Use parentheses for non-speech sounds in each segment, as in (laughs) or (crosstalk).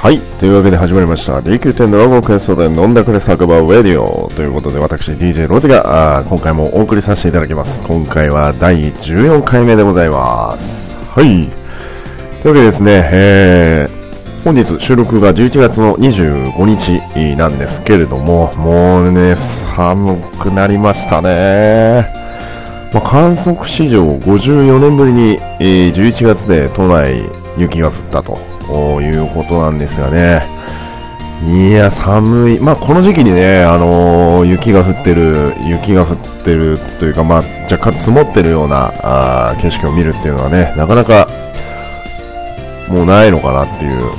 はい。というわけで始まりました。DQ10 ドラゴンクエストで飲んだくれ酒場ウェディオということで私 DJ ロゼがあ今回もお送りさせていただきます。今回は第14回目でございます。はい。というわけでですね、えー、本日収録が11月の25日なんですけれども、もうね、寒くなりましたね。まあ、観測史上54年ぶりに、えー11月で都内雪が降ったということなんですがね。いや、寒い。まあ、この時期にね、あのー雪が降ってる、雪が降ってるというか、まあ、若干積もってるようなあ景色を見るっていうのはね、なかなか、もうないのかなっていう。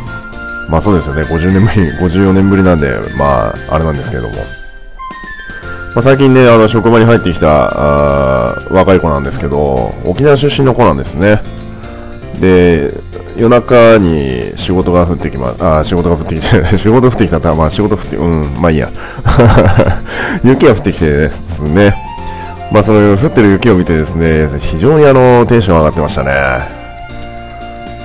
まあそうですよね、50年ぶり、(laughs) 54年ぶりなんで、まあ、あれなんですけども。まあ、最近ね、あの、職場に入ってきた、あ若い子なんですけど、沖縄出身の子なんですね。で、夜中に仕事が降ってきま、あ、仕事が降ってきて、(laughs) 仕事降ってきたって、まあ仕事降って、うん、まあいいや。(laughs) 雪が降ってきてですね。まあその降ってる雪を見てですね、非常にあの、テンション上がってましたね。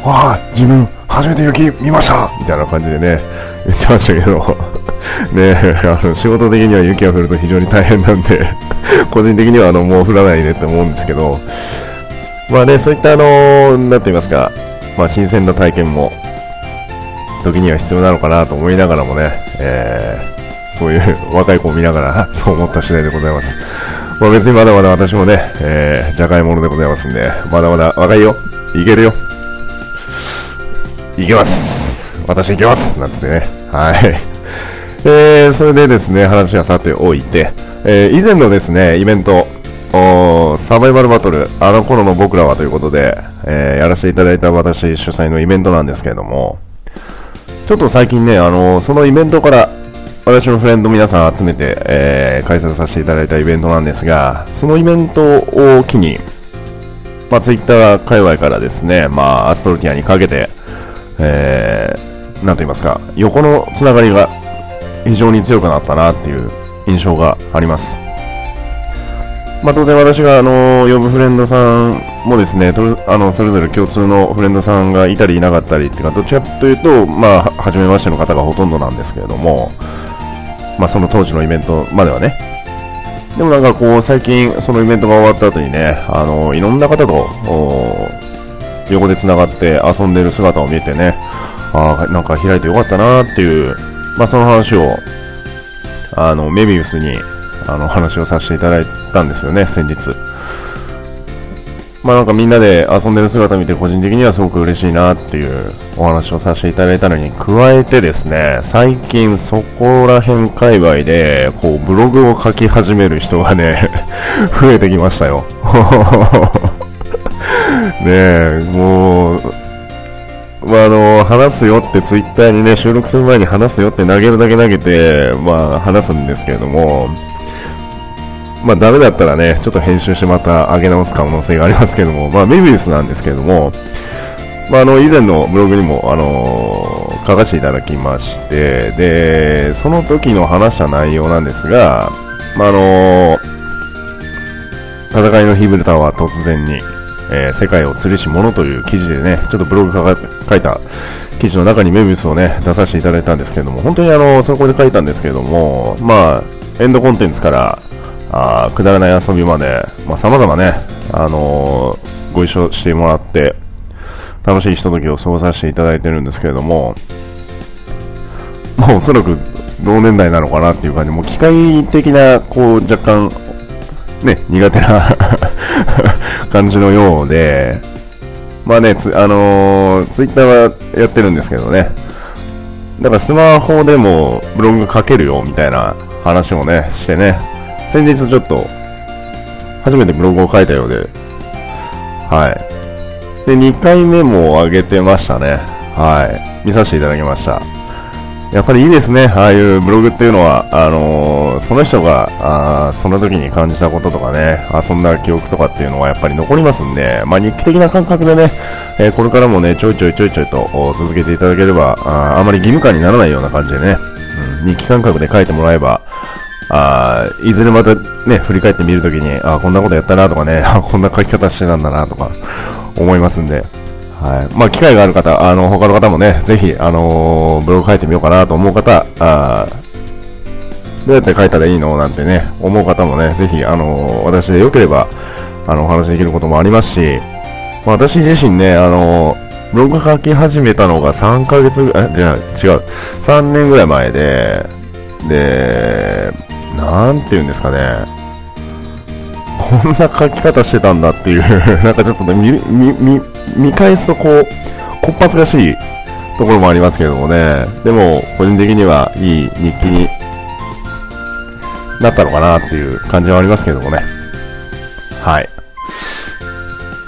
わあ、自分、初めて雪見ましたみたいな感じでね、言ってましたけど、(laughs) ねあの、仕事的には雪が降ると非常に大変なんで、個人的にはあの、もう降らないねって思うんですけど、まあね、そういったあの、なんて言いますか、まあ新鮮な体験も、時には必要なのかなと思いながらもね、えー、そういう (laughs) 若い子を見ながら、(laughs) そう思った次第でございます。まあ別にまだまだ私もね、えー、じゃがいものでございますんで、まだまだ若いよ、いけるよ、いけます私いけますなんつってね。はい。(laughs) えー、それでですね、話はさておいて、えー、以前のですね、イベント、サバイバルバトル、あの頃の僕らはということで、えーやらせていただいた私主催のイベントなんですけれども、ちょっと最近ね、あのそのイベントから、私のフレンド皆さん集めて、えー開催させていただいたイベントなんですが、そのイベントを機に、まあ、ツイッター界隈からですね、まあ、アストロティアにかけて、えー、なんと言いますか、横のつながりが非常に強くなったなっていう印象があります。まあ、当然私が、あの呼ぶフレンドさんもですね、とあの、それぞれ共通のフレンドさんがいたりいなかったりっていうか、どっちかというと、まあ、は初めましての方がほとんどなんですけれども、まあ、その当時のイベントまではね、でもなんかこう、最近、そのイベントが終わった後にね、あのいろんな方と、横で繋がって遊んでる姿を見てね、あなんか開いてよかったなっていう、まあその話を、あの、メビウスに、あの、話をさせていただいてたんですよね、先日。まあなんかみんなで遊んでる姿見て個人的にはすごく嬉しいなっていうお話をさせていただいたのに加えてですね、最近そこら辺界隈で、こうブログを書き始める人がね、(laughs) 増えてきましたよ。(laughs) ねえ、もう、まあ、あの、話すよってツイッターにね、収録する前に話すよって投げるだけ投げて、まあ、話すんですけれども、まあ、ダメだったらね、ちょっと編集してまた上げ直す可能性がありますけども、まあ、メビウスなんですけれども、まあ、あの、以前のブログにも、あの書かせていただきまして、で、その時の話した内容なんですが、まあ、あの戦いのヒブルタは突然に、えー世界を釣りし者という記事でね、ちょっとブログ書か書いた記事の中にメビウスをね、出させていただいたんですけれども、本当にあの、そこで書いたんですけれども、まあ、エンドコンテンツから、あくだらない遊びまで、まあ、様々ね、あのーご一緒してもらって、楽しいひとときを過ごさせていただいてるんですけれども、まあ、おそらく同年代なのかなっていう感じ、もう機械的な、こう、若干、ね、苦手な (laughs) 感じのようで、まあね、つあのーツイッターはやってるんですけどね、だからスマホでもブログ書けるよみたいな話をね、してね、先日ちょっと、初めてブログを書いたようで、はい。で、2回目も上げてましたね。はい。見させていただきました。やっぱりいいですね。ああいうブログっていうのは、あのーその人が、あその時に感じたこととかね、遊んだ記憶とかっていうのはやっぱり残りますんで、まあ日記的な感覚でね、えーこれからもね、ちょいちょいちょいちょいと続けていただければ、ああまり義務感にならないような感じでね、うん、日記感覚で書いてもらえば、あいずれまたね、振り返ってみるときに、あーこんなことやったなとかね、あこんな書き方してたんだなとか、思いますんで、はい。まあ、機会がある方、あの、他の方もね、ぜひ、あのー、ブログ書いてみようかなと思う方、あどうやって書いたらいいのなんてね、思う方もね、ぜひ、あのー、私でよければ、あの、お話できることもありますし、まあ、私自身ね、あのー、ブログ書き始めたのが3ヶ月、え、じゃあ違う、3年ぐらい前で、で、なんて言うんですかね、こんな書き方してたんだっていう (laughs) なんかちょっとね、見、見、見、返すとこう、こっぱずかしいところもありますけどもね、でも、個人的にはいい日記になったのかなっていう感じはありますけどもね。はい。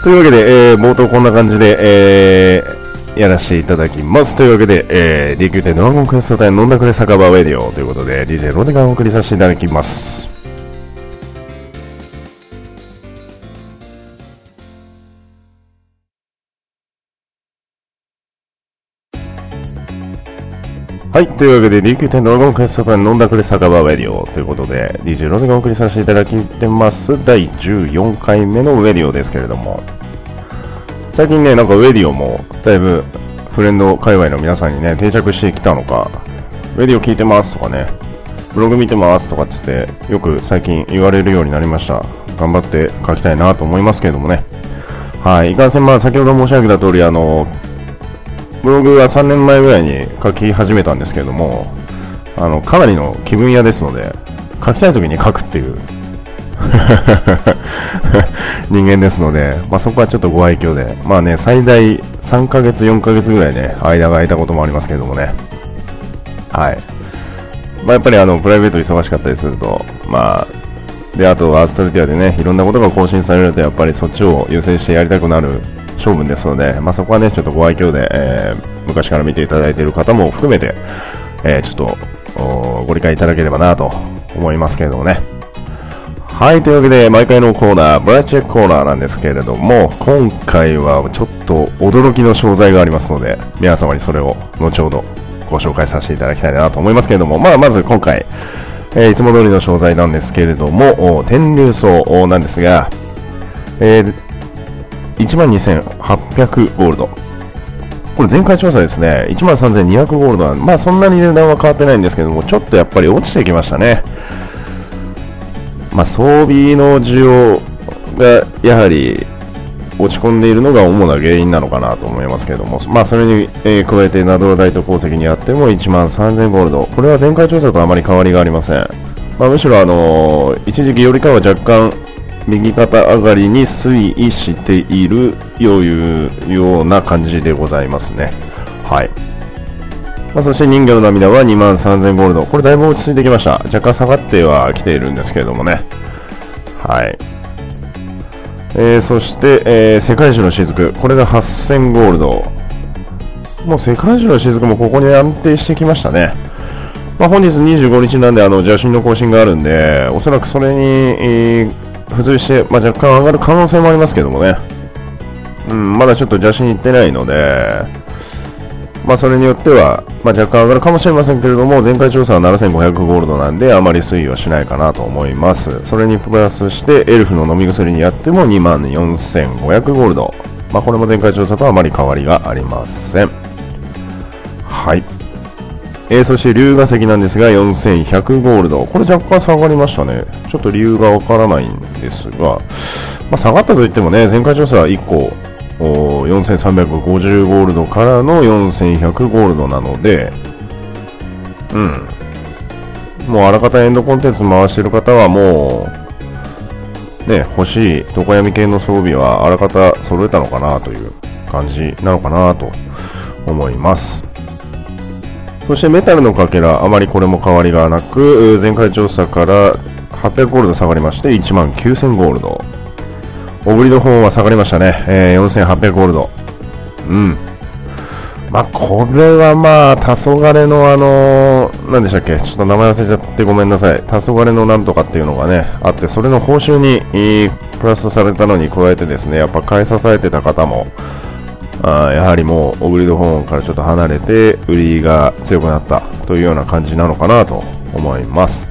というわけで、えー、冒頭こんな感じで、えー、やらせていただきます。というわけで、えー、DQ でドラゴンクエスト隊飲んだくれ酒場ウェディオということで、DJ ロデガンをお送りさせていただきます。はい。というわけで、DQ10 ドラゴンクエスト版飲んだくれ酒場ウェディオということで、DJ ロゼがお送りさせていただきてます。第14回目のウェディオですけれども、最近ね、なんかウェディオも、だいぶ、フレンド界隈の皆さんにね、定着してきたのか、ウェディオ聞いてますとかね、ブログ見てますとかっつって、よく最近言われるようになりました。頑張って書きたいなと思いますけれどもね。はい。いかんせん、まあ、先ほど申し上げた通り、あの、ブログは3年前ぐらいに書き始めたんですけれども、あの、かなりの気分屋ですので、書きたい時に書くっていう (laughs) 人間ですので、まあ、そこはちょっとご愛嬌で、まあね、最大3ヶ月、4ヶ月ぐらいね、間が空いたこともありますけれどもね。はい。まあ、やっぱりあの、プライベート忙しかったりすると、まあ、で、あと、アーストルティアでね、いろんなことが更新されると、やっぱりそっちを優先してやりたくなる勝負ですので、まあ、そこはね、ちょっとご愛嬌で、えー、昔から見ていただいている方も含めて、えー、ちょっとご理解いただければなと思いますけれどもね。はい、というわけで、毎回のコーナー、ブラチェックコーナーなんですけれども、今回はちょっと驚きの商材がありますので、皆様にそれを後ほどご紹介させていただきたいなと思いますけれども、まあ、まず今回、えー、いつも通りの商材なんですけれども、天竜層なんですが、えー、12,800ゴールド。これ前回調査ですね、13,200ゴールドは、まあそんなに値段は変わってないんですけども、ちょっとやっぱり落ちてきましたね。まあ装備の需要がやはり落ち込んでいるのが主な原因なのかなと思いますけども、まあそれに、え、加えてナドロダイト鉱石にあっても1万3000ゴールド。これは前回調査とあまり変わりがありません。まあ、むしろあの、一時期よりかは若干右肩上がりに推移しているというような感じでございますね。はい。まあ、そして人魚の涙は2万3000ゴールド。これだいぶ落ち着いてきました。若干下がってはきているんですけれどもね。はい。えー、そして、えー、世界中の雫。これが8000ゴールド。もう世界中の雫もここに安定してきましたね。まあ、本日25日なんで、あの、邪神の更新があるんで、おそらくそれに、えー付随して、まあ、若干上がる可能性もありますけどもね、うん、まだちょっと邪神に行ってないので、まあ、それによっては、まあ、若干上がるかもしれませんけれども、前回調査は7500ゴールドなんで、あまり推移はしないかなと思います。それにプラスして、エルフの飲み薬にやっても24500ゴールド。まあ、これも前回調査とあまり変わりがありません。はい。えー、そして龍河石なんですが4100ゴールド。これ若干下がりましたね。ちょっと理由がわからないんですが、まあ、下がったといってもね、前回調査は1個4350ゴールドからの4100ゴールドなので、うん。もうあらかたエンドコンテンツ回してる方はもう、ね、欲しい床闇系の装備はあらかた揃えたのかなという感じなのかなと思います。そしてメタルのかけら、あまりこれも変わりがなく、前回調査から800ゴールド下がりまして、19000ゴールド。オブリの方は下がりましたね。えー、4800ゴールド。うん。まあ、これはまあ、黄昏のあのー、何でしたっけ？ちょっと名前忘れちゃってごめんなさい。黄昏のなんとかっていうのがね、あって、それの報酬に、プラスされたのに加えてですね、やっぱ買い支えてた方も、あやはりもうオグリドホーンからちょっと離れて売りが強くなったというような感じなのかなと思います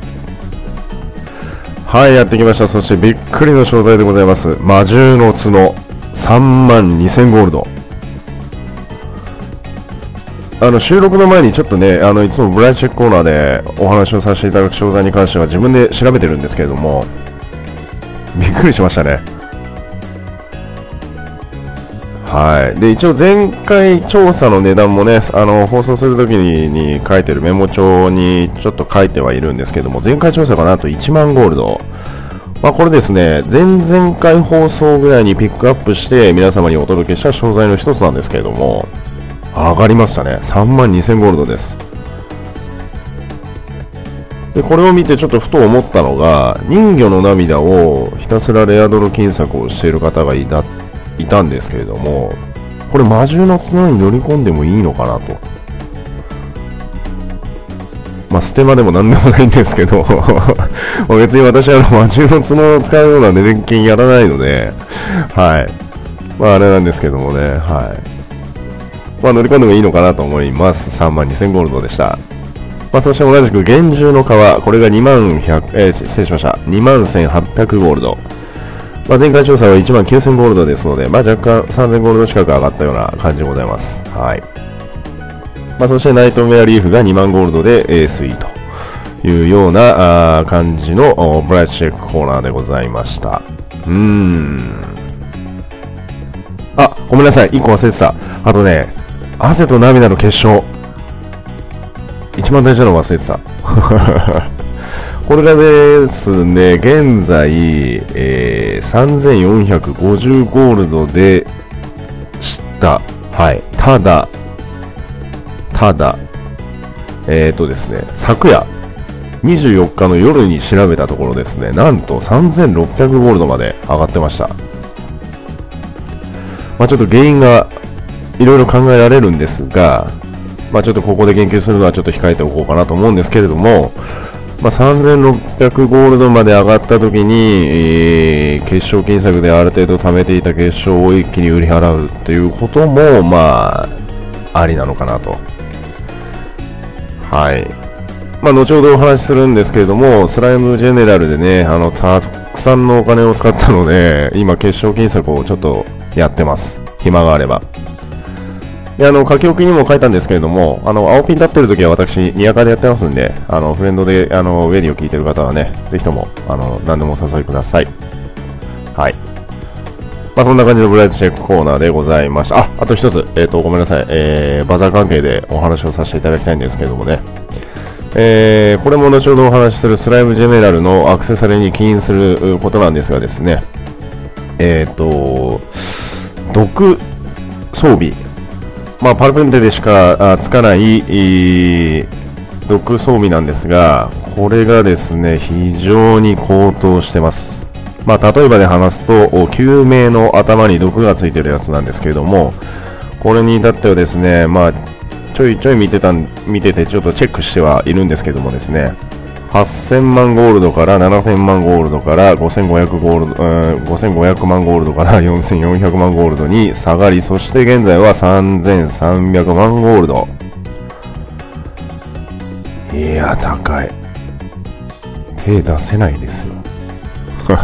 はい、やってきました。そしてびっくりの商材でございます。魔獣の角3万2000ゴールド。あの収録の前にちょっとね、あのいつもブライチェックコーナーでお話をさせていただく商材に関しては自分で調べてるんですけれども、びっくりしましたね。はい。で、一応前回調査の値段もね、あの、放送するときに書いてるメモ帳にちょっと書いてはいるんですけども、前回調査がなんと1万ゴールド。まあ、これですね、前々回放送ぐらいにピックアップして皆様にお届けした商材の一つなんですけれども、上がりましたね。3万2000ゴールドです。で、これを見てちょっとふと思ったのが、人魚の涙をひたすらレアドル金策をしている方がいたいたんですけれども、これ魔獣の角に乗り込んでもいいのかなと。まあ、ステマでもなんでもないんですけど (laughs) 別に私は魔獣の角を使うような年金やらないので、はい。まあ、あれなんですけどもね、はい。まあ、乗り込んでもいいのかなと思います。3万2000ゴールドでした。まあ、そして同じく厳重の皮、これが2万100、えー、失礼しました。2万1800ゴールド。まあ、前回調査は1万9000ゴールドですので、まあ、若干3000ゴールド近く上がったような感じでございます。はい。まあ、そしてナイトメアリーフが2万ゴールドで A3 というようなあ感じのブライトチェックコーナーでございました。うーん。あ、ごめんなさい。1個忘れてた。あとね、汗と涙の結晶。一番大事なの忘れてた。(laughs) これがですね、現在、えー、3450ゴールドでした。はい。ただ、ただ、えっ、ー、とですね、昨夜、24日の夜に調べたところですね、なんと3600ゴールドまで上がってました。まあ、ちょっと原因がいろいろ考えられるんですが、まあ、ちょっとここで言及するのはちょっと控えておこうかなと思うんですけれども、まあ、3600ゴールドまで上がった時に、えー、決勝金策である程度貯めていた決勝を一気に売り払うということも、まあ、ありなのかなと。はい。まあ、後ほどお話しするんですけれども、スライムジェネラルでね、あの、たくさんのお金を使ったので、今、決勝金策をちょっとやってます。暇があれば。で、あの、書き置きにも書いたんですけれども、あの、青ピン立ってる時は私、ニアカでやってますんで、あの、フレンドで、あの、ウェディを聞いてる方はね、ぜひとも、あの、何でもお誘いください。はい。まあ、そんな感じのブライトチェックコーナーでございました。あ、あと一つ、えっ、ー、と、ごめんなさい。えー、バザー関係でお話をさせていただきたいんですけれどもね。えー、これも後ほどお話しするスライムジェネラルのアクセサリーに起因することなんですがですね、えっ、ー、と、毒装備まあ、パルプンテでしかつかない毒装備なんですが、これがですね、非常に高騰してます。まあ、例えばで話すと、救命の頭に毒がついてるやつなんですけれども、これに至ってはですね、まあ、ちょいちょい見てた、見ててちょっとチェックしてはいるんですけどもですね、8000万ゴールドから7000万ゴールドから5500ゴールド、うん、5500万ゴールドから4400万ゴールドに下がり、そして現在は3300万ゴールド。いや、高い。手出せないですよ。(laughs)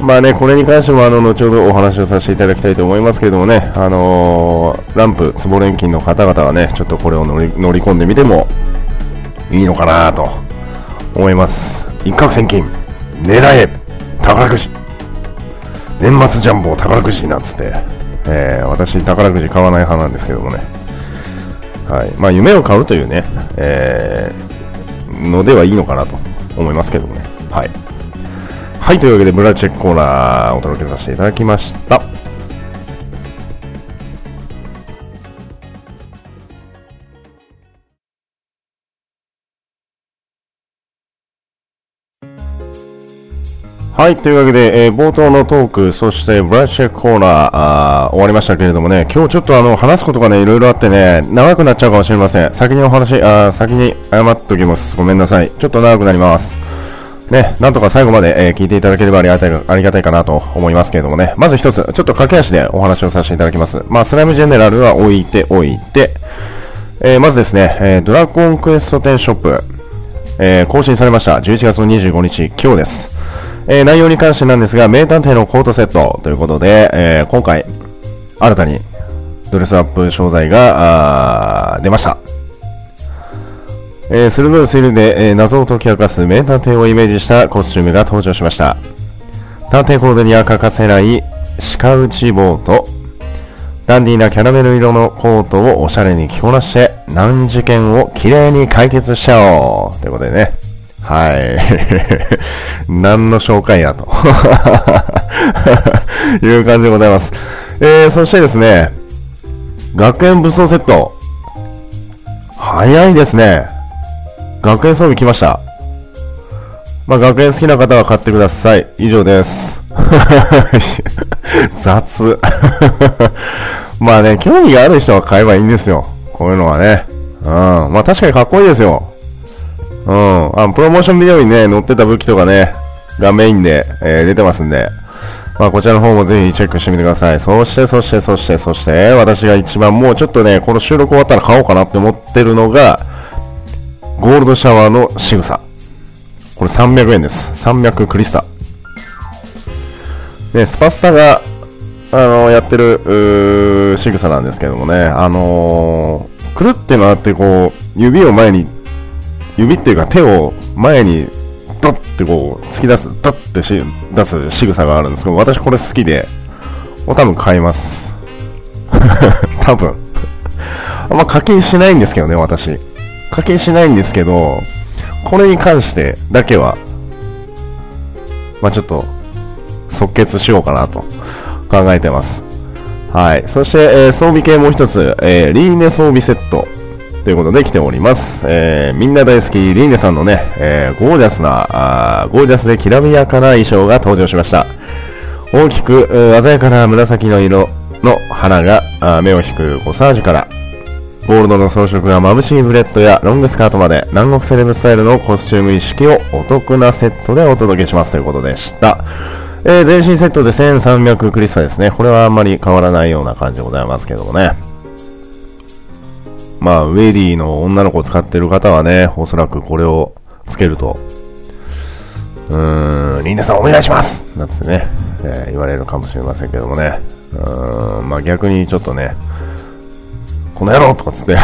まあね、これに関してもあの後ほどお話をさせていただきたいと思いますけれどもね、あのー、ランプ、つぼ錬金の方々はね、ちょっとこれを乗り乗り込んでみてもいいのかなと思います。一攫千金、狙え、宝くじ。年末ジャンボ宝くじなんつって、えー、私宝くじ買わない派なんですけどもね。はい。まあ夢を買うというね、えー、のではいいのかなと思いますけどもね。はい。はい、というわけで、ブラチェックコーナーお届けさせていただきました。はい、というわけで、えー、冒頭のトーク、そしてブラッシュコーナーあー終わりましたけれどもね、今日ちょっとあの話すことがね、いろいろあってね、長くなっちゃうかもしれません。先にお話、あ先に謝っておきます。ごめんなさい。ちょっと長くなります。ね、なんとか最後まで、えー、聞いていただければありがたいありがたいかなと思いますけれどもね、まず一つ、ちょっと駆け足でお話をさせていただきます。まあ、スライムジェネラルは置いておいて、えー、まずですね、えー、ドラゴンクエスト10ショップ、え、更新されました。11月の25日、今日です。えー、内容に関してなんですが、名探偵のコートセットということで、えー、今回、新たにドレスアップ商材が、出ました。えー、鋭い推理で、えー、謎を解き明かす名探偵をイメージしたコスチュームが登場しました。探偵コーデには欠かせない鹿打ち棒と、ダンディーなキャラメル色のコートをおしゃれに着こなして、難事件をきれいに解決しちゃおうということでね。はい。(laughs) 何の紹介やと (laughs) いう感じでございます。えー、そしてですね、学園武装セット。早いですね。学園装備来ました。まあ、学園好きな方は買ってください。以上です。(laughs) 雑。まあね、興味がある人は買えばいいんですよ。こういうのはね。うん。まあ確かにかっこいいですよ。うん。あのプロモーションビデオにね、載ってた武器とかね、がメインで、えー、出てますんで。まあこちらの方もぜひチェックしてみてください。そして、そして、そして、そして、私が一番もうちょっとね、この収録終わったら買おうかなって思ってるのが、ゴールドシャワーの仕草。これ300円です。300クリスタ。で、スパスタが、あの、やってる、仕草なんですけどもね、あのー、くるって回ってこう、指を前に、指っていうか手を前に、ドッてこう、突き出す、ドッてし出す仕草があるんですけど、私これ好きで、多分買います。(laughs) 多分。あんま課金しないんですけどね、私。課金しないんですけど、これに関してだけは、まあちょっと、即決しようかなと考えてます。はい。そして、えー、装備系もう一つ、えー、リーネ装備セットということで来ております。えー、みんな大好きリーネさんのね、えー、ゴージャスな、あゴージャスできらびやかな衣装が登場しました。大きく、鮮やかな紫の色の花が目を引くコサージュから、ゴールドの装飾が眩しいブレスレットやロングスカートまで南国セレブスタイルのコスチューム一式をお得なセットでお届けしますということでした。えー、全身セットで1300クリスタですね。これはあんまり変わらないような感じでございますけどもね。まあ、ウェディの女の子を使ってる方はね、おそらくこれをつけると、うーん、リンダさんお願いしますなんつってね、えー、言われるかもしれませんけどもね。うーん、まあ逆にちょっとね、この野郎とかつって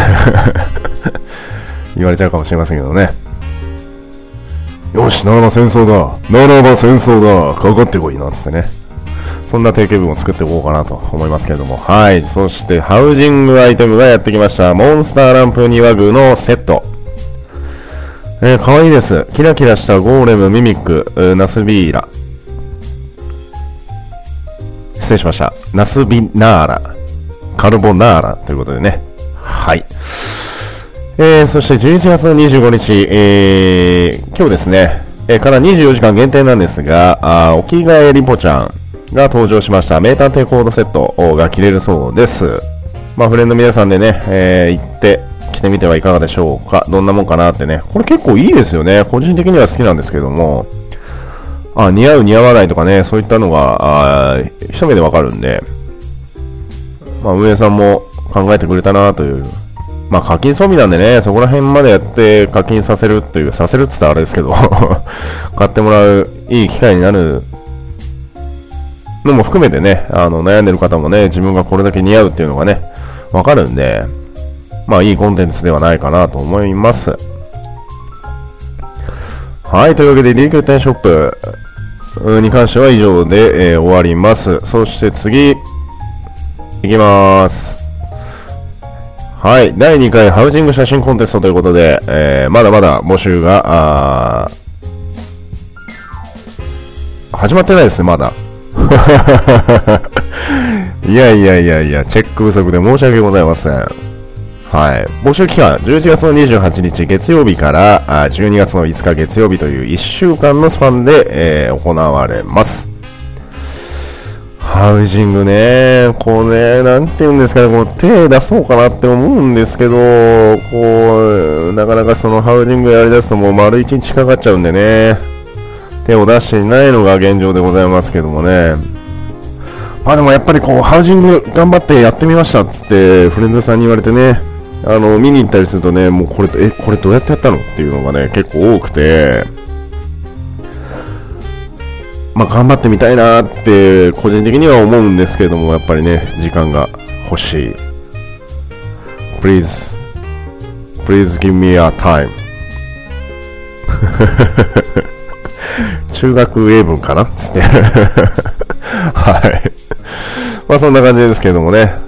(laughs) 言われちゃうかもしれませんけどね。よし、ならば戦争だ。ならば戦争だ。かかってこいな、つってね。そんな定型文を作っていこうかなと思いますけれども。はい。そして、ハウジングアイテムがやってきました。モンスターランプ庭具のセット。えー、かわいいです。キラキラしたゴーレム、ミミック、ナスビーラ。失礼しました。ナスビナーラ。カルボナーラということでね。はい。えー、そして11月の25日、えー、今日ですね、えー、から24時間限定なんですが、あおきがえりぽちゃんが登場しました名探偵コードセットが着れるそうです。まあ、フレンド皆さんでね、えー、行って着てみてはいかがでしょうか。どんなもんかなってね。これ結構いいですよね。個人的には好きなんですけども、あ、似合う似合わないとかね、そういったのが、あ一目でわかるんで、まあ、運営さんも考えてくれたなというまあ課金装備なんでね、そこら辺までやって課金させるという、させるって言ったらあれですけど (laughs) 買ってもらういい機会になるのも含めてね、あの悩んでる方もね、自分がこれだけ似合うっていうのがね、わかるんで、まあいいコンテンツではないかなと思います。はい、というわけで DQ 店ショップに関しては以上で、えー、終わります。そして次、いきます。はい。第2回ハウジング写真コンテストということで、えー、まだまだ募集が、始まってないですね、まだ。(laughs) いやいやいやいや、チェック不足で申し訳ございません。はい。募集期間、11月の28日月曜日からあ12月の5日月曜日という1週間のスパンで、えー、行われます。ハウジングね、こうね、なんて言うんですかね、こう手出そうかなって思うんですけど、こう、なかなかそのハウジングやりだすともう丸1日かかっちゃうんでね、手を出していないのが現状でございますけどもね。まあでもやっぱりこう、ハウジング頑張ってやってみましたっつって、フレンドさんに言われてね、あの、見に行ったりするとね、もうこれ、え、これどうやってやったのっていうのがね、結構多くて、まあ、頑張ってみたいなって個人的には思うんですけども、やっぱりね、時間が欲しい please, please give me a time. (laughs) 中学英文かな？つって。はい。まあそんな感じですけどもね。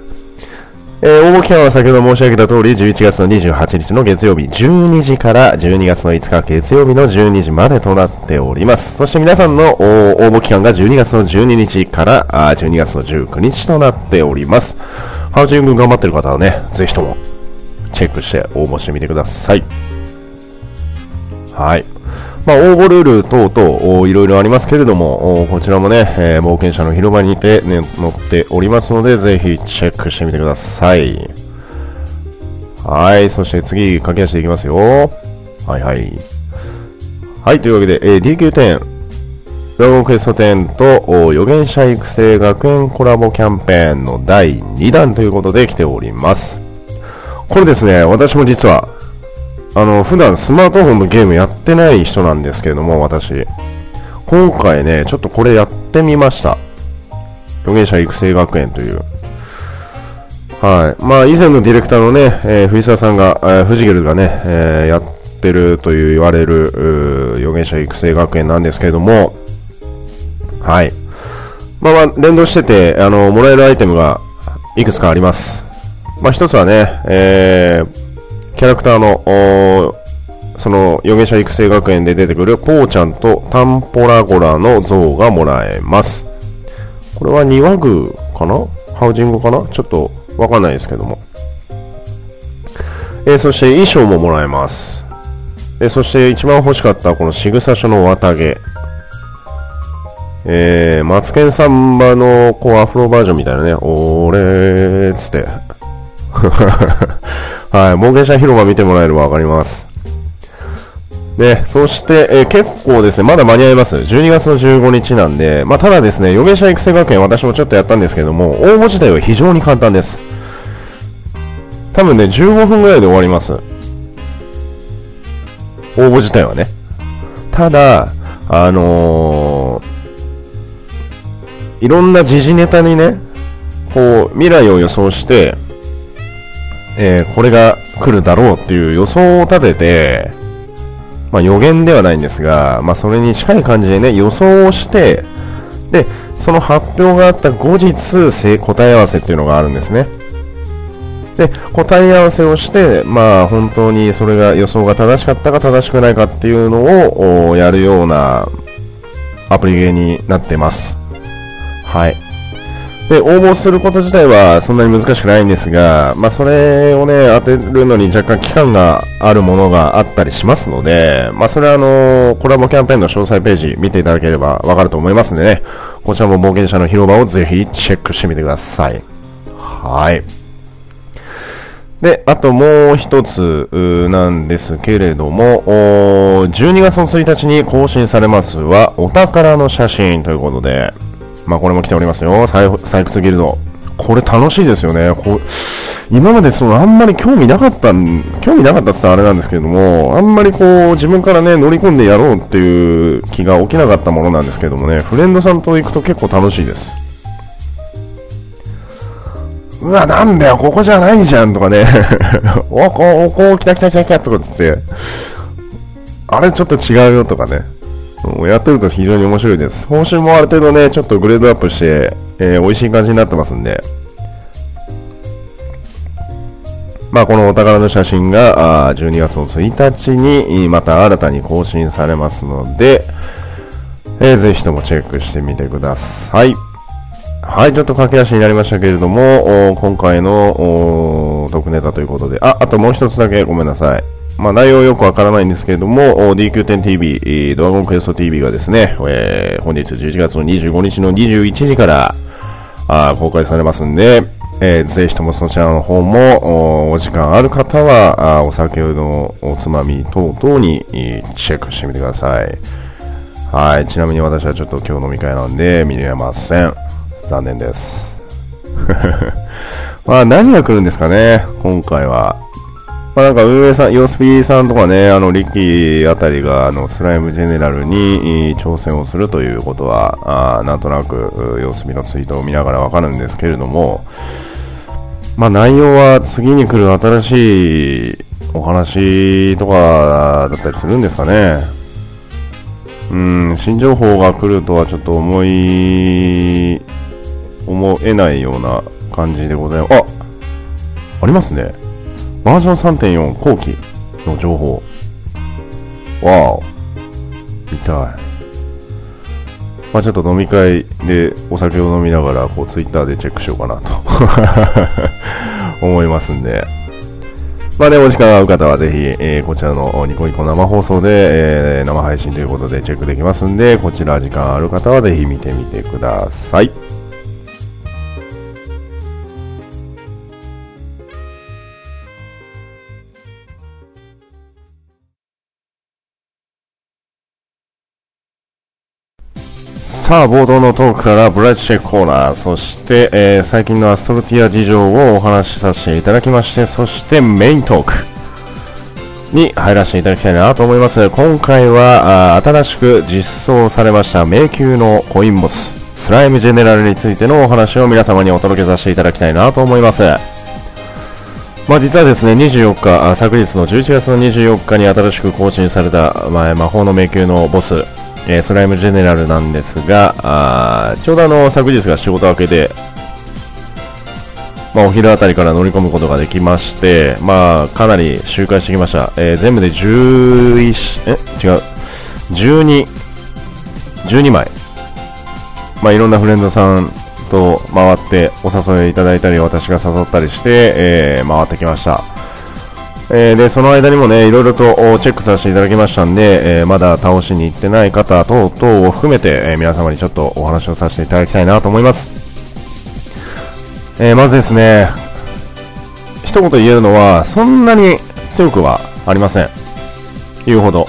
えー、応募期間は先ほど申し上げた通り、11月の28日の月曜日12時から12月の5日月曜日の12時までとなっております。そして皆さんの応募期間が12月の12日からあ12月の19日となっております。ハウジング頑張ってる方はね、ぜひともチェックして応募してみてください。はい。まあ、応募ルール等々いろいろありますけれども、こちらもね、えー、冒険者の広場にて、ね、載っておりますので、ぜひチェックしてみてください。はい、そして次、駆け足でいきますよ。はいはい。はい、というわけで、えー、DQ10、ドラゴンクエスト10と預言者育成学園コラボキャンペーンの第2弾ということで来ております。これですね、私も実はあの、普段スマートフォンのゲームやってない人なんですけれども、私。今回ね、ちょっとこれやってみました。預言者育成学園という。はい。まあ、以前のディレクターのね、えー、藤沢さんが、えー、藤ゲルがね、えー、やってるという言われる、預言者育成学園なんですけれども、はい。まあまあ、連動してて、あの、もらえるアイテムがいくつかあります。まあ、一つはね、えー、キャラクターの、その、預言者育成学園で出てくるポーちゃんとタンポラゴラの像がもらえます。これは庭具かな？ハウジングかな？ちょっとわかんないですけども。えー、そして衣装ももらえます。えー、そして一番欲しかったこの仕草書の綿毛。えー、マツケンサンバのこうアフロバージョンみたいなね、おーれーつって。(laughs) はい、冒険者広場見てもらえればわかります。で、そして、えー、結構ですね、まだ間に合います。12月の15日なんで、まあ、ただですね、預言者育成学園私もちょっとやったんですけども、応募自体は非常に簡単です。多分ね、15分ぐらいで終わります。応募自体はね。ただ、あのー、いろんな時事ネタにね、こう、未来を予想して、えー、これが来るだろうっていう予想を立てて、まあ、予言ではないんですが、まあ、それに近い感じでね、予想をして、で、その発表があった後日、答え合わせっていうのがあるんですね。で、答え合わせをして、まあ、本当にそれが予想が正しかったか正しくないかっていうのをやるようなアプリゲーになってます。はい。で、応募すること自体はそんなに難しくないんですが、まあ、それをね、当てるのに若干期間があるものがあったりしますので、まあ、それはあのコラボキャンペーンの詳細ページ見ていただければわかると思いますんでね、こちらも冒険者の広場をぜひチェックしてみてください。はい。で、あともう一つなんですけれども、12月の1日に更新されますは、お宝の写真ということで、まあ、これも来ておりますよ。採掘ギルド。これ楽しいですよね。こ今までそのあんまり興味なかった、興味なかったってったらあれなんですけれども、あんまりこう自分からね、乗り込んでやろうっていう気が起きなかったものなんですけれどもね、フレンドさんと行くと結構楽しいです。うわ、なんだよ、ここじゃないじゃんとかね、(laughs) お、こう、こう、来た来た来た来たとかって、あれちょっと違うよとかね、やってると非常に面白いです。報酬もある程度ね、ちょっとグレードアップして、えー、美味しい感じになってますんで、まあ、このお宝の写真が12月の1日にまた新たに更新されますので、えー、ぜひともチェックしてみてください。はい、ちょっと駆け足になりましたけれども、今回の特ネタということで、あ、あともう一つだけごめんなさい。まあ、内容よくわからないんですけれども、DQ10TV、ドラゴンクエスト TV がですね、えー、本日11月の25日の21時からあ公開されますんで、えー、ぜひともそちらの方もお時間ある方はあお酒のおつまみ等々にチェックしてみてください。はい。ちなみに私はちょっと今日飲み会なんで見れません。残念です。(laughs) まあ何が来るんですかね、今回は。まあ、なんか運営さん、ヨスピーさんとかね、あの、リッキーあたりが、あの、スライムジェネラルに挑戦をするということは、あなんとなく、ヨスピのツイートを見ながらわかるんですけれども、まあ内容は次に来る新しいお話とかだったりするんですかね。うん、新情報が来るとはちょっと思い、思えないような感じでございます。あありますね。バージョン3.4後期の情報。わお。見たい。まあちょっと飲み会でお酒を飲みながら、こうツイッターでチェックしようかなと (laughs) 思いますんで。まあね、お時間が合う方はぜひ、えー、こちらのニコニコ生放送で、えー、生配信ということでチェックできますんで、こちら時間ある方はぜひ見てみてください。さあ、冒頭のトークからブライトチェックコーナー、そして、えー、最近のアストロティア事情をお話しさせていただきまして、そしてメイントークに入らせていただきたいなと思います。今回はあ新しく実装されました迷宮のコインボス、スライムジェネラルについてのお話を皆様にお届けさせていただきたいなと思います。まあ、実はですね、24日、昨日の11月の24日に新しく更新された、まあ、魔法の迷宮のボス、えー、スライムジェネラルなんですが、あちょうどあの昨日が仕事明けで、まあ、お昼あたりから乗り込むことができまして、まあ、かなり周回してきました。えー、全部で11、え？違う、12、12枚。まあ、いろんなフレンドさんと回ってお誘いいただいたり、私が誘ったりして、えー、回ってきました。えー、で、その間にもね、いろいろとチェックさせていただきましたんで、えー、まだ倒しに行ってない方等々を含めて、えー、皆様にちょっとお話をさせていただきたいなと思います。えまずですね、一言言えるのは、そんなに強くはありません。言うほど。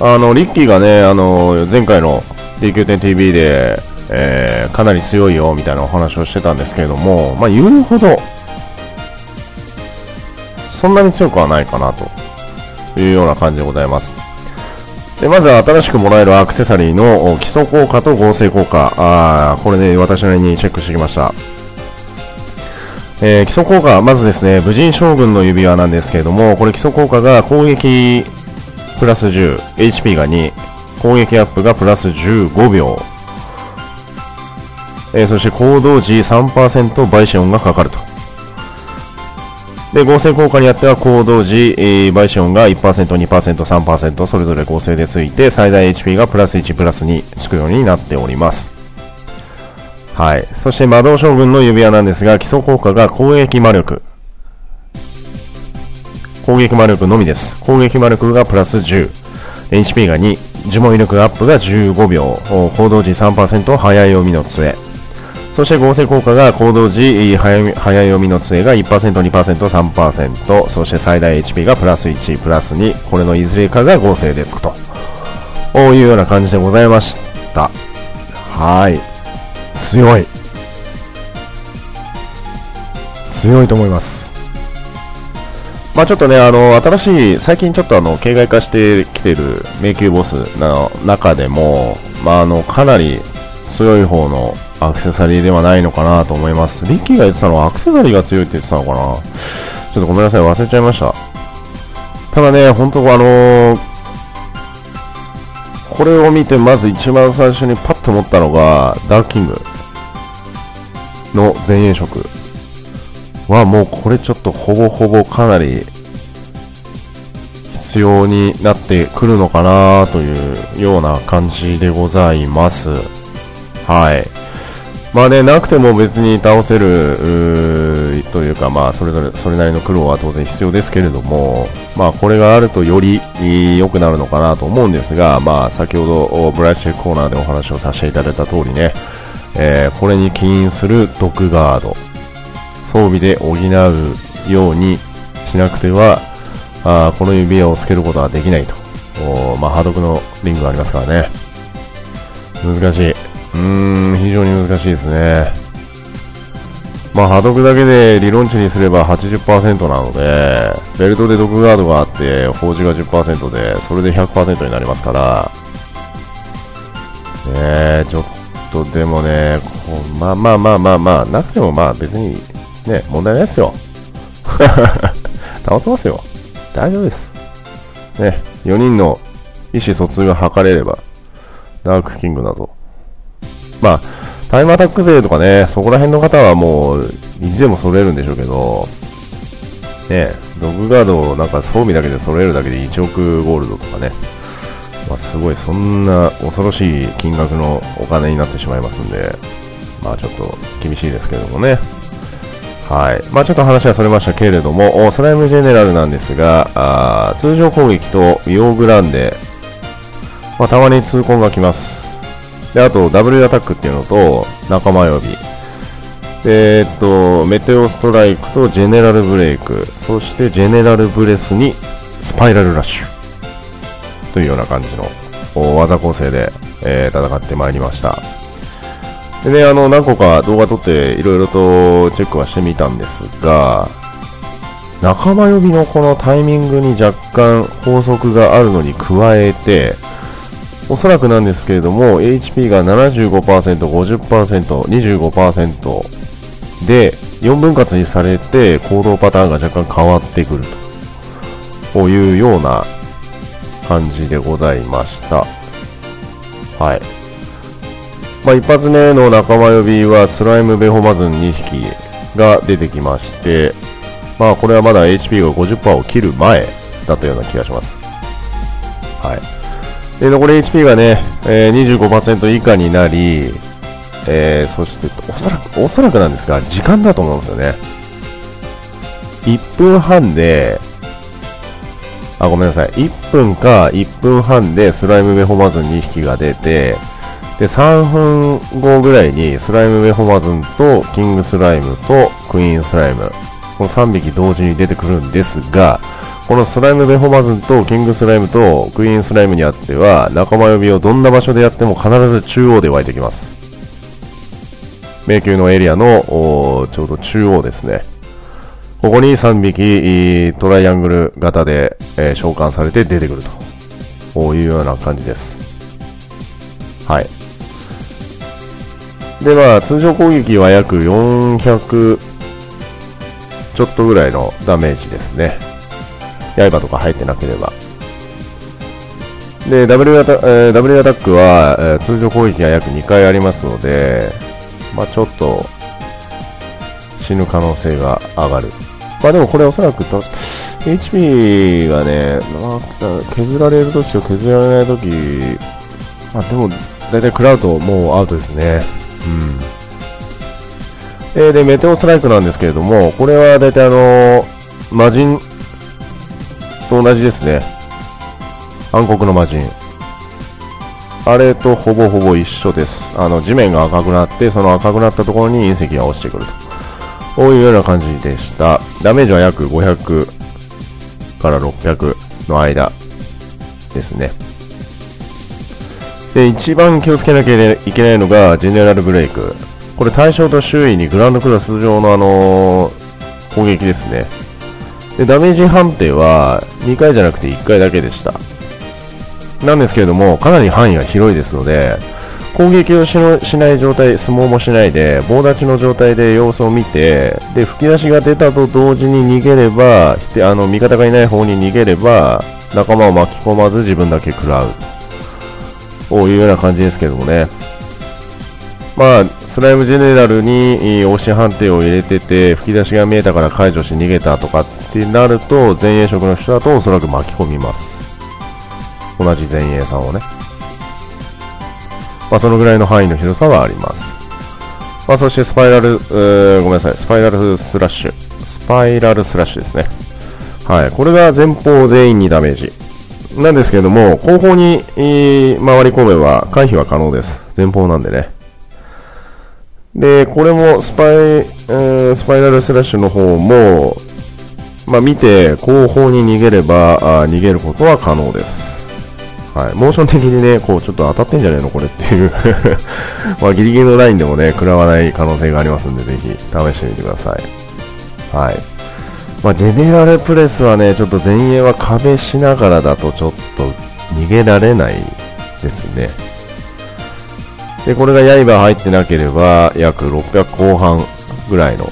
あの、リッキーがね、あの、前回の DQ10TV で、えかなり強いよ、みたいなお話をしてたんですけれども、まあ、言うほど、そんなに強くはないかなというような感じでございます。でまずは新しくもらえるアクセサリーの基礎効果と合成効果、あこれね、私なりにチェックしてきました。えー、基礎効果、まずですね、武人将軍の指輪なんですけれども、これ基礎効果が攻撃プラス10、HP が2、攻撃アップがプラス15秒、えー、そして行動時3%倍シオンがかかると。で、合成効果によっては行動時、えー、バイシオンが1%、2%、3%それぞれ合成でついて最大 HP がプラス1、プラス2つくようになっております。はい。そして魔導将軍の指輪なんですが、基礎効果が攻撃魔力。攻撃魔力のみです。攻撃魔力がプラス10。HP が2。呪文威力アップが15秒。行動時3%早読みの杖。そして合成効果が行動時早読みの杖が1%、2%、3%、そして最大 HP がプラス1、プラス2、これのいずれかが合成でつくというような感じでございました。はい。強い。強いと思います。まあちょっとね、あの、新しい、最近ちょっとあの、形骸化してきてる迷宮ボスの中でも、まああの、かなり強い方のアクセサリーではないのかなと思います。リッキーが言ってたのはアクセサリーが強いって言ってたのかなちょっとごめんなさい、忘れちゃいました。ただね、本当あのー、これを見てまず一番最初にパッと思ったのが、ダーキングの前衛色はもうこれちょっとほぼほぼかなり必要になってくるのかなというような感じでございます。はい。まあね、なくても別に倒せるというか、まあ、それぞれ、それなりの苦労は当然必要ですけれども、まあ、これがあるとより良くなるのかなと思うんですが、まあ、先ほど、ブライチェックコーナーでお話をさせていただいた通りね、えー、これに起因する毒ガード、装備で補うようにしなくては、あこの指輪をつけることはできないと。まあ、ハードのリングがありますからね。難しい。うーん、非常に難しいですね。まあ、波毒だけで理論値にすれば80%なので、ベルトで毒ガードがあって、法事が10%で、それで100%になりますから、ねちょっとでもね、まあまあまあまあまあ、なくてもまあ別にね、問題ないですよ。(laughs) 保ってますよ。大丈夫です。ね、4人の意思疎通が図れれば、ダークキングなど。まあ、タイムアタック勢とかね、そこら辺の方はもう、意地でも揃えるんでしょうけど、ね、ドッグガードをなんか装備だけで揃えるだけで1億ゴールドとかね、まあ、すごい、そんな恐ろしい金額のお金になってしまいますんで、まあちょっと厳しいですけどもね。はい。まあちょっと話はそれましたけれども、スライムジェネラルなんですが、あ通常攻撃とヨーグランで、まあたまに痛恨が来ます。で、あと W アタックっていうのと、仲間呼び。で、えっと、メテオストライクとジェネラルブレイク。そしてジェネラルブレスにスパイラルラッシュ。というような感じの技構成で、えー、戦ってまいりました。でね、あの、何個か動画撮っていろいろとチェックはしてみたんですが、仲間呼びのこのタイミングに若干法則があるのに加えて、おそらくなんですけれども、HP が75%、50%、25%で4分割にされて行動パターンが若干変わってくるというような感じでございました。はい。まあ、一発目の仲間呼びはスライムベホマズン2匹が出てきまして、まあこれはまだ HP が50%を切る前だったような気がします。はい。で、残り HP がね、えー、25%以下になり、えー、そしておそらく、おそらくなんですが、時間だと思うんですよね。1分半で、あ、ごめんなさい。1分か1分半でスライムベホマズン2匹が出て、で、3分後ぐらいにスライムメホマズンとキングスライムとクイーンスライム、この3匹同時に出てくるんですが、このスライムベホマズンとキングスライムとクイーンスライムにあっては、仲間呼びをどんな場所でやっても必ず中央で湧いてきます。迷宮のエリアのちょうど中央ですね。ここに3匹トライアングル型で、えー、召喚されて出てくるというような感じです。はい。で、まあ、通常攻撃は約400ちょっとぐらいのダメージですね。刃とか入ってなければ。で、W アタ,、えー、w アタックは、え、通常攻撃が約2回ありますので、まあ、ちょっと死ぬ可能性が上がる。まあでもこれおそらくと HP がね、まあ、削られるときと削られないとき、まあでも大体食らうともうアウトですね。うん。え、で、メテオストライクなんですけれども、これは大体あのー、魔人と同じですね。暗黒の魔人。あれとほぼほぼ一緒です。あの、地面が赤くなって、その赤くなったところに隕石が落ちてくると。こういうような感じでした。ダメージは約500から600の間ですね。で、一番気をつけなきゃいけないのが、ジェネラルブレイク。これ対象と周囲にグランドクラス上のあのー、攻撃ですね。で、ダメージ判定は2回じゃなくて1回だけでした。なんですけれども、かなり範囲が広いですので、攻撃をしない状態、相撲もしないで、棒立ちの状態で様子を見て、で、吹き出しが出たと同時に逃げれば、あの、味方がいない方に逃げれば、仲間を巻き込まず自分だけ食らう。というような感じですけどもね。まあ、スライムジェネラルに押し判定を入れてて、吹き出しが見えたから解除し逃げたとかってなると、前衛色の人だとおそらく巻き込みます。同じ前衛さんをね。まあ、そのぐらいの範囲の広さはあります。まあ、そしてスパイラル、えー、ごめんなさい、スパイラルスラッシュ。スパイラルスラッシュですね。はい。これが前方全員にダメージ。なんですけれども、後方に回り込めば回避は可能です。前方なんでね。で、これもスパイ、え、スパイラルスラッシュの方も、まあ、見て後方に逃げればあ逃げることは可能です。はい、モーション的にね、こうちょっと当たってんじゃねえの？これっていう (laughs) まあギリギリのラインでもね、食らわない可能性がありますんで、ぜひ試してみてください。はい。まあ、ジェネラルプレスはね、ちょっと前衛は壁しながらだとちょっと逃げられないですね。で、これが刃入ってなければ、約600後半ぐらいの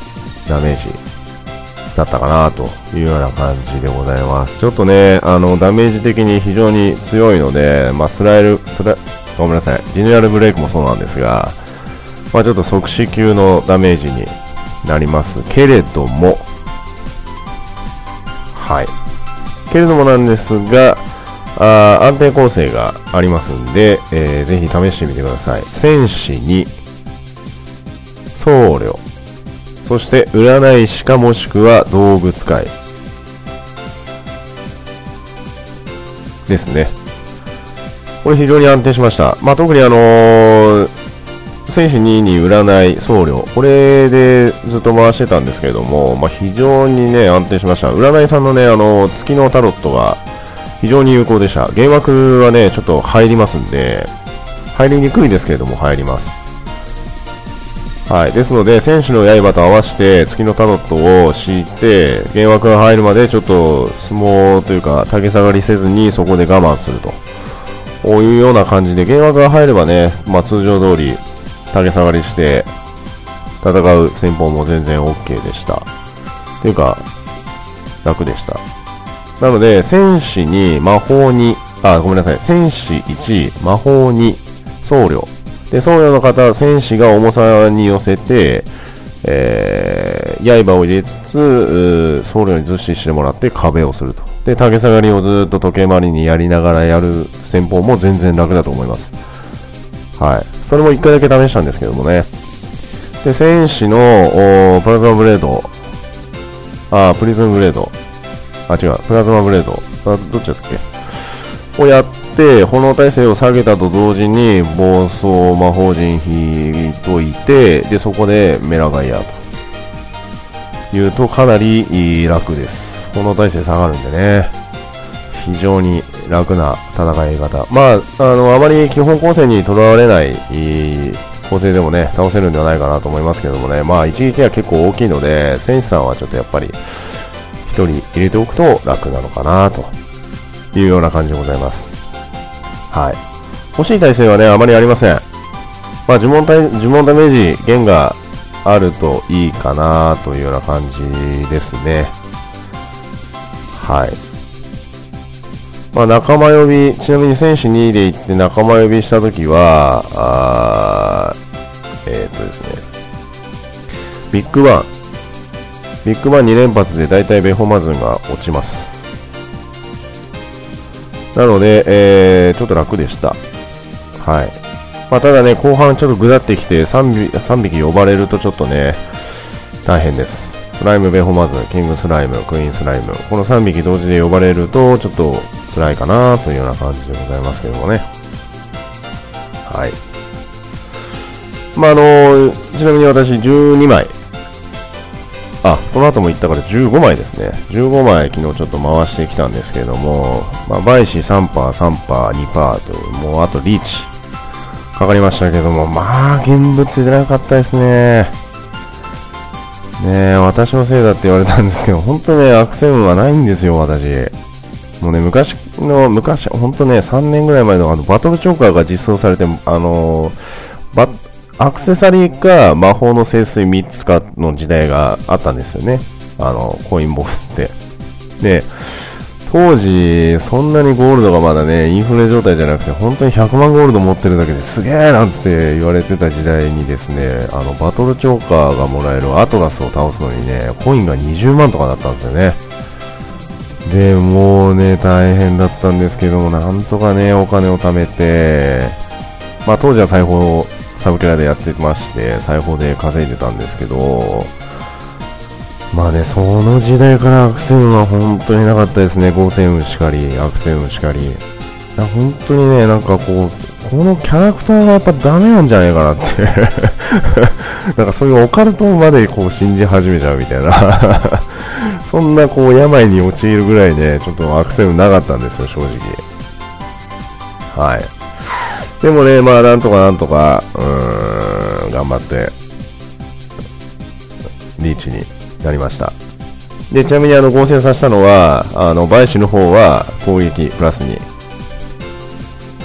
ダメージだったかなというような感じでございます。ちょっとね、あの、ダメージ的に非常に強いので、まあ、スライル、スラ、ごめんなさい、ジェネラルブレイクもそうなんですが、まあ、ちょっと即死級のダメージになりますけれども、はい。けれどもなんですが、あ安定構成がありますんで、えー、ぜひ試してみてください。戦士に、僧侶、そして占い師かもしくは動物界ですね。これ非常に安定しました。まあ、特にあのー、選手2に占い、僧侶、これでずっと回してたんですけれども、まあ、非常にね、安定しました。占いさんのね、あの、月のタロットが非常に有効でした。原枠はね、ちょっと入りますんで、入りにくいですけれども入ります。はい。ですので、選手の刃と合わせて月のタロットを敷いて、原枠が入るまでちょっと相撲というか、竹下がりせずにそこで我慢すると。こういうような感じで、原枠が入ればね、まあ通常通り竹下がりして戦う戦法も全然 OK でした。というか、楽でした。なので、戦士に魔法に、あ、ごめんなさい。戦士1、魔法2、僧侶。で、僧侶の方、戦士が重さに寄せて、えー、刃を入れつつ、僧侶にずっしりしてもらって壁をすると。で、竹下がりをずっと時計回りにやりながらやる戦法も全然楽だと思います。はい。それも1回だけ試したんですけどもね。で、戦士のプラズマブレード、あ、プリズムブレード、あ、違う、プラズマブレード。どっちだっけ？をやって、炎耐性を下げたと同時に、暴走魔法陣引いといて、で、そこでメラガイアというとかなり楽です。炎耐性下がるんでね、非常に楽な戦い方。まあ、あの、あまり基本構成にとらわれない構成でもね、倒せるんではないかなと思いますけどもね、まあ、一撃は結構大きいので、選手さんはちょっとやっぱり、1人入れておくと楽なのかなというような感じでございます。はい。欲しい体勢はね、あまりありません。まあ、呪文呪文ダメージ、弦があるといいかなというような感じですね。はい。まあ、仲間呼び、ちなみに選手2で行って仲間呼びしたときは、あえっ、ー、とですね、ビッグバン、ビッグバン2連発で大体ベホマズンが落ちます。なので、えー、ちょっと楽でした。はい。まあ、ただね、後半ちょっとぐだってきて3、3匹呼ばれるとちょっとね、大変です。スライム、ベホマズン、キングスライム、クイーンスライム。この3匹同時で呼ばれると、ちょっと辛いかなというような感じでございますけどもね。はい。まあ、あのちなみに私12枚あ、その後も言ったから15枚ですね。15枚昨日ちょっと回してきたんですけれども、まあ、バイシ3パー、3パー、2パーという、もうあとリーチかかりましたけども、まあ、現物出なかったですね。ね私のせいだって言われたんですけど、本当ね、アクセルはないんですよ、私。もうね、昔の、昔、本当ね、3年ぐらい前のあのバトルチョーカーが実装されて、あのバアクセサリーか魔法の聖水3つかの時代があったんですよね。あの、コインボスって。で、当時、そんなにゴールドがまだね、インフレ状態じゃなくて、本当に100万ゴールド持ってるだけですげえなんつって言われてた時代にですね、あの、バトルチョーカーがもらえるアトラスを倒すのにね、コインが20万とかだったんですよね。で、もうね、大変だったんですけども、なんとかね、お金を貯めて、まあ当時は裁縫サブキャラでやってまして、裁縫で稼いでたんですけど、まあね、その時代からアクセルは本当になかったですね。合成運しかり、アクセル運しかり。本当にね、なんかこう、このキャラクターがやっぱダメなんじゃないかなって (laughs) なんかそういうオカルトまでこう信じ始めちゃうみたいな (laughs) そんなこう病に陥るぐらいね、ちょっとアクセルなかったんですよ、正直。はい。でもね、まあなんとかなんとか、うーん、頑張って、リーチになりました。で、ちなみにあの合成させたのは、あの、バイシの方は攻撃プラスに、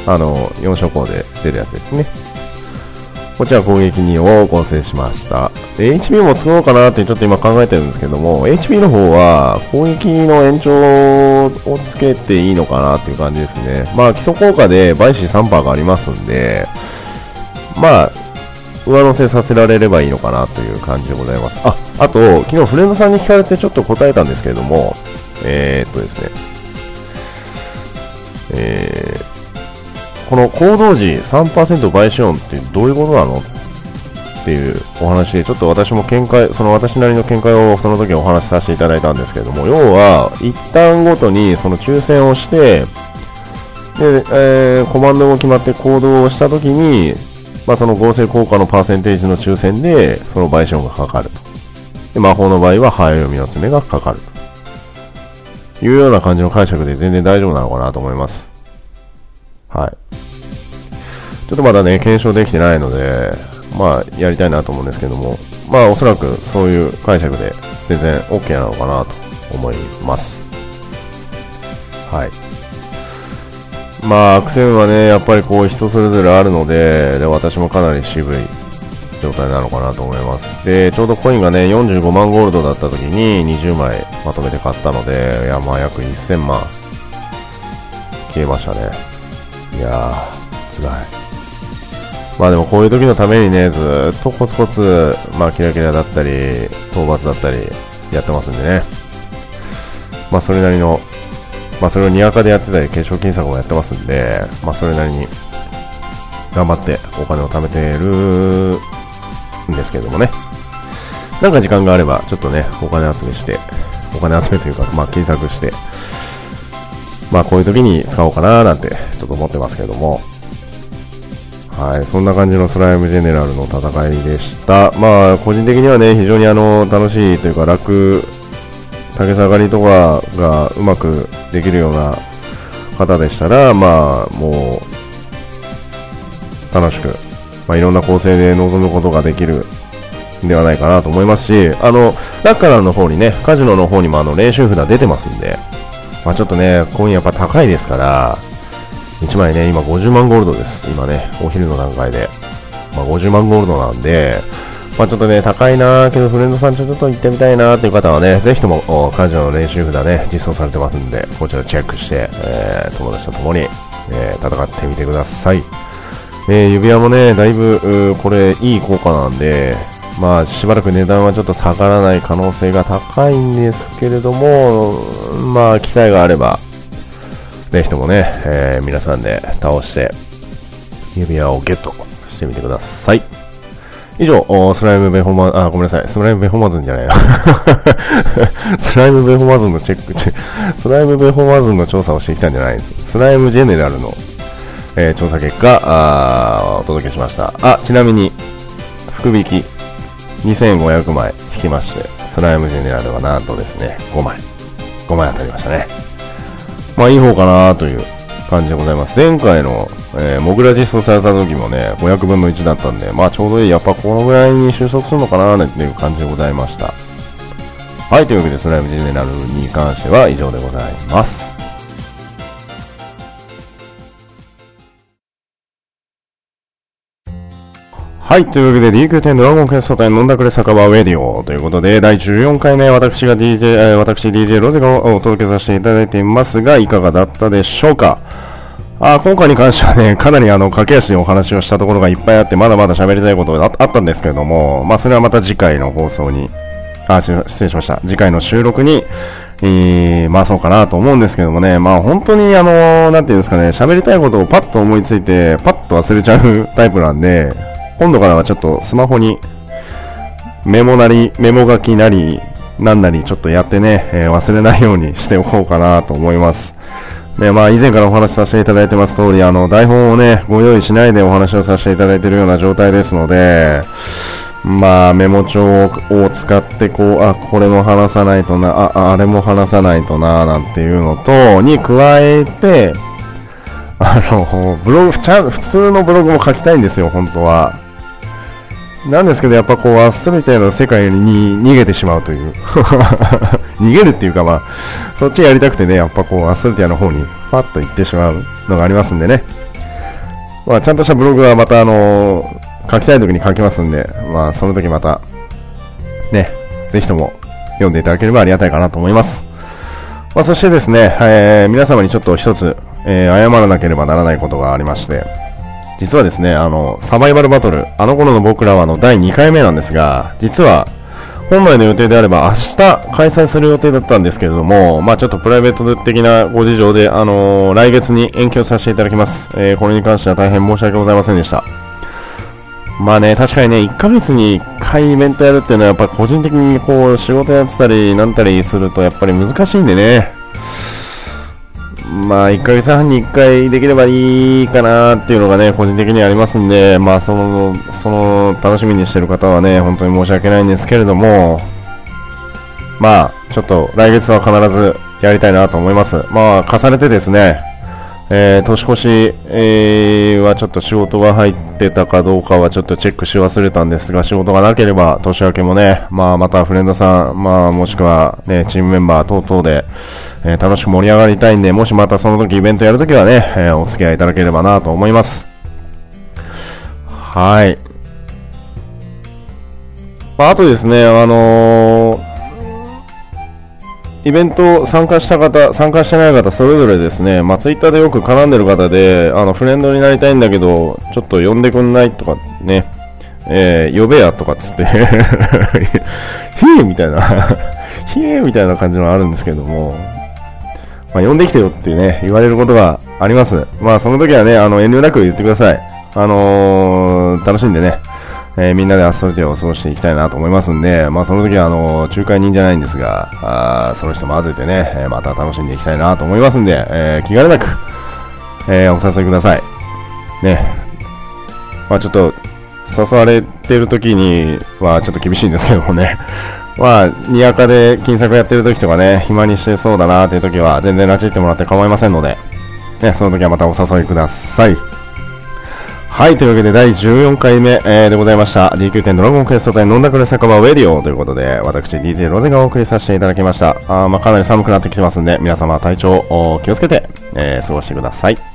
あの、4色光で出るやつですね。こちら攻撃2を合成しました。で HP も作ろうかなってちょっと今考えてるんですけども、HP の方は攻撃の延長をけていいのかなっていう感じですね。まあ基礎効果で倍子3%がありますんで、まあ、上乗せさせられればいいのかなという感じでございます。あ、あと、昨日フレンドさんに聞かれてちょっと答えたんですけれども、えー、っとですね、えー、この行動時3%倍子音ってどういうことなのってっていうお話で、ちょっと私も見解、その私なりの見解をその時お話しさせていただいたんですけれども、要は、一旦ごとにその抽選をして、で、えー、コマンドも決まって行動をした時に、まあ、その合成効果のパーセンテージの抽選で、その倍子音がかかると。で、魔法の場合は、早読みの爪がかかると。いうような感じの解釈で全然大丈夫なのかなと思います。はい。ちょっとまだね、検証できてないので、まあ、やりたいなと思うんですけども、まあ、おそらくそういう解釈で全然 OK なのかなと思います。はい。まあ、アクセルはね、やっぱりこう人それぞれあるので、で私もかなり渋い状態なのかなと思います。で、ちょうどコインがね、45万ゴールドだった時に20枚まとめて買ったので、いや、まあ約1000万消えましたね。いやー、辛い。まあでもこういう時のためにね、ずっとコツコツ、まあキラキラだったり、討伐だったり、やってますんでね。まあそれなりの、まあそれをにわかでやってたり、化粧金策もやってますんで、まあそれなりに、頑張ってお金を貯めてるんですけどもね。なんか時間があれば、ちょっとね、お金集めして、お金集めというか、まあ金策して、まあこういう時に使おうかななんてちょっと思ってますけども、はい、そんな感じのスライムジェネラルの戦いでした。まあ個人的にはね、非常にあの楽しいというか楽、竹下がりとかがうまくできるような方でしたら、まあもう楽しく、まあ、いろんな構成で臨むことができるんではないかなと思いますし、あの、ラッカラの方にね、カジノの方にもあの練習札出てますんで、まあ、ちょっとね、コインやっぱ高いですから、1枚ね、今50万ゴールドです。今ね、お昼の段階で。まあ、50万ゴールドなんで、まあ、ちょっとね、高いなーけど、フレンドさんちょっと行ってみたいなーっていう方はね、ぜひとも、カジノの練習札ね、実装されてますんで、こちらチェックして、えー、友達と共に、えー、戦ってみてください。えー、指輪もね、だいぶ、これ、いい効果なんで、まあ、しばらく値段はちょっと下がらない可能性が高いんですけれども、まあ、機会があれば、ぜひともね、えー、皆さんで倒して、指輪をゲットしてみてください。以上、スライムベホマ、あ、ごめんなさい。スライムベホマズンじゃないな。(laughs) スライムベホマズンのチェック、スライムベホマズンの調査をしてきたんじゃないんです。スライムジェネラルの、えー、調査結果、あお届けしました。あ、ちなみに、福引き、2500枚引きまして、スライムジェネラルはなんとですね、5枚。5枚当たりましたね。まあいい方かなという感じでございます。前回の、えー、モグラ実装された時もね、500分の1だったんで、まあちょうどいい、やっぱこのぐらいに収束するのかななんていう感じでございました。はい、というわけでスライムジェネラルに関しては以上でございます。はい。というわけで DQ10 ドラゴンクエスト隊飲んだくれ酒場ウェディオということで、第14回目、私が DJ、私 DJ ロゼがお届けさせていただいていますが、いかがだったでしょうか？あ今回に関してはね、かなりあの、駆け足でお話をしたところがいっぱいあって、まだまだ喋りたいことがあったんですけれども、まあ、それはまた次回の放送に、あ、失礼しました。次回の収録に、えー、まあそうかなと思うんですけどもね、まあ本当にあの、なんていうんですかね、喋りたいことをパッと思いついて、パッと忘れちゃうタイプなんで、今度からはちょっとスマホにメモなり、メモ書きなり、なんなりちょっとやってね、えー、忘れないようにしておこうかなと思います。ね、まあ以前からお話しさせていただいてます通り、あの、台本をね、ご用意しないでお話をさせていただいているような状態ですので、まあメモ帳を使ってこう、あ、これも話さないとな、あ、あれも話さないとな、なんていうのと、に加えて、あの、ブログ、普通のブログも書きたいんですよ、本当は。なんですけど、やっぱこう、アスリートの世界に逃げてしまうという。(laughs) 逃げるっていうかまあ、そっちやりたくてね、やっぱこう、アスリートの方に、パッと行ってしまうのがありますんでね。まあ、ちゃんとしたブログはまたあの、書きたい時に書きますんで、まあ、その時また、ね、ぜひとも読んでいただければありがたいかなと思います。まあ、そしてですね、えー、皆様にちょっと一つ、えー、謝らなければならないことがありまして、実はですね、あの、サバイバルバトル、あの頃の僕らはの第2回目なんですが、実は、本来の予定であれば明日開催する予定だったんですけれども、まあちょっとプライベート的なご事情で、あのー、来月に延期をさせていただきます。えー、これに関しては大変申し訳ございませんでした。まあね、確かにね、1ヶ月に1回イベントやるっていうのは、やっぱ個人的にこう、仕事やってたり、なんたりすると、やっぱり難しいんでね。まあ、1ヶ月半に1回できればいいかなっていうのがね、個人的にありますんで、まあ、その、その、楽しみにしてる方はね、本当に申し訳ないんですけれども、まあ、ちょっと来月は必ずやりたいなと思います。まあ、重ねてですね、えー、年越し、えー、はちょっと仕事が入ってたかどうかはちょっとチェックし忘れたんですが、仕事がなければ年明けもね、まあ、またフレンドさん、まあ、もしくはね、チームメンバー等々で、えー、楽しく盛り上がりたいんで、もしまたその時イベントやるときはね、えー、お付き合いいただければなと思います。はい。まあ、あとですね、あのー、イベント参加した方、参加してない方、それぞれですね、まあ、ツイッターでよく絡んでる方で、あの、フレンドになりたいんだけど、ちょっと呼んでくんないとかね、えー、呼べやとかっつって (laughs) ひえみたいなひえみたいな感じのあるんですけども、まあ、呼んできてよってね、言われることがあります。まあ、その時はね、あの、遠慮なく言ってください。あのー、楽しんでね、えー、みんなでアストルテを過ごしていきたいなと思いますんで、まあ、その時は、あのー、仲介人じゃないんですが、あその人も混ぜてね、えまた楽しんでいきたいなと思いますんで、え気兼ねなく、えお誘いください。ね。まあ、ちょっと、誘われてる時にはちょっと厳しいんですけどもね。まあ、にやかで金策やってる時とかね、暇にしてそうだなっていう時は、全然拉致ってもらって構いませんので、ね、その時はまたお誘いください。はい、というわけで第14回目、えー、でございました。DQ10 ドラゴンクエスト隊飲んだくれ酒場ウェディオということで、私 DJ ロゼがお送りさせていただきました。あまあ、かなり寒くなってきてますんで、皆様体調を気をつけて、えー、過ごしてください。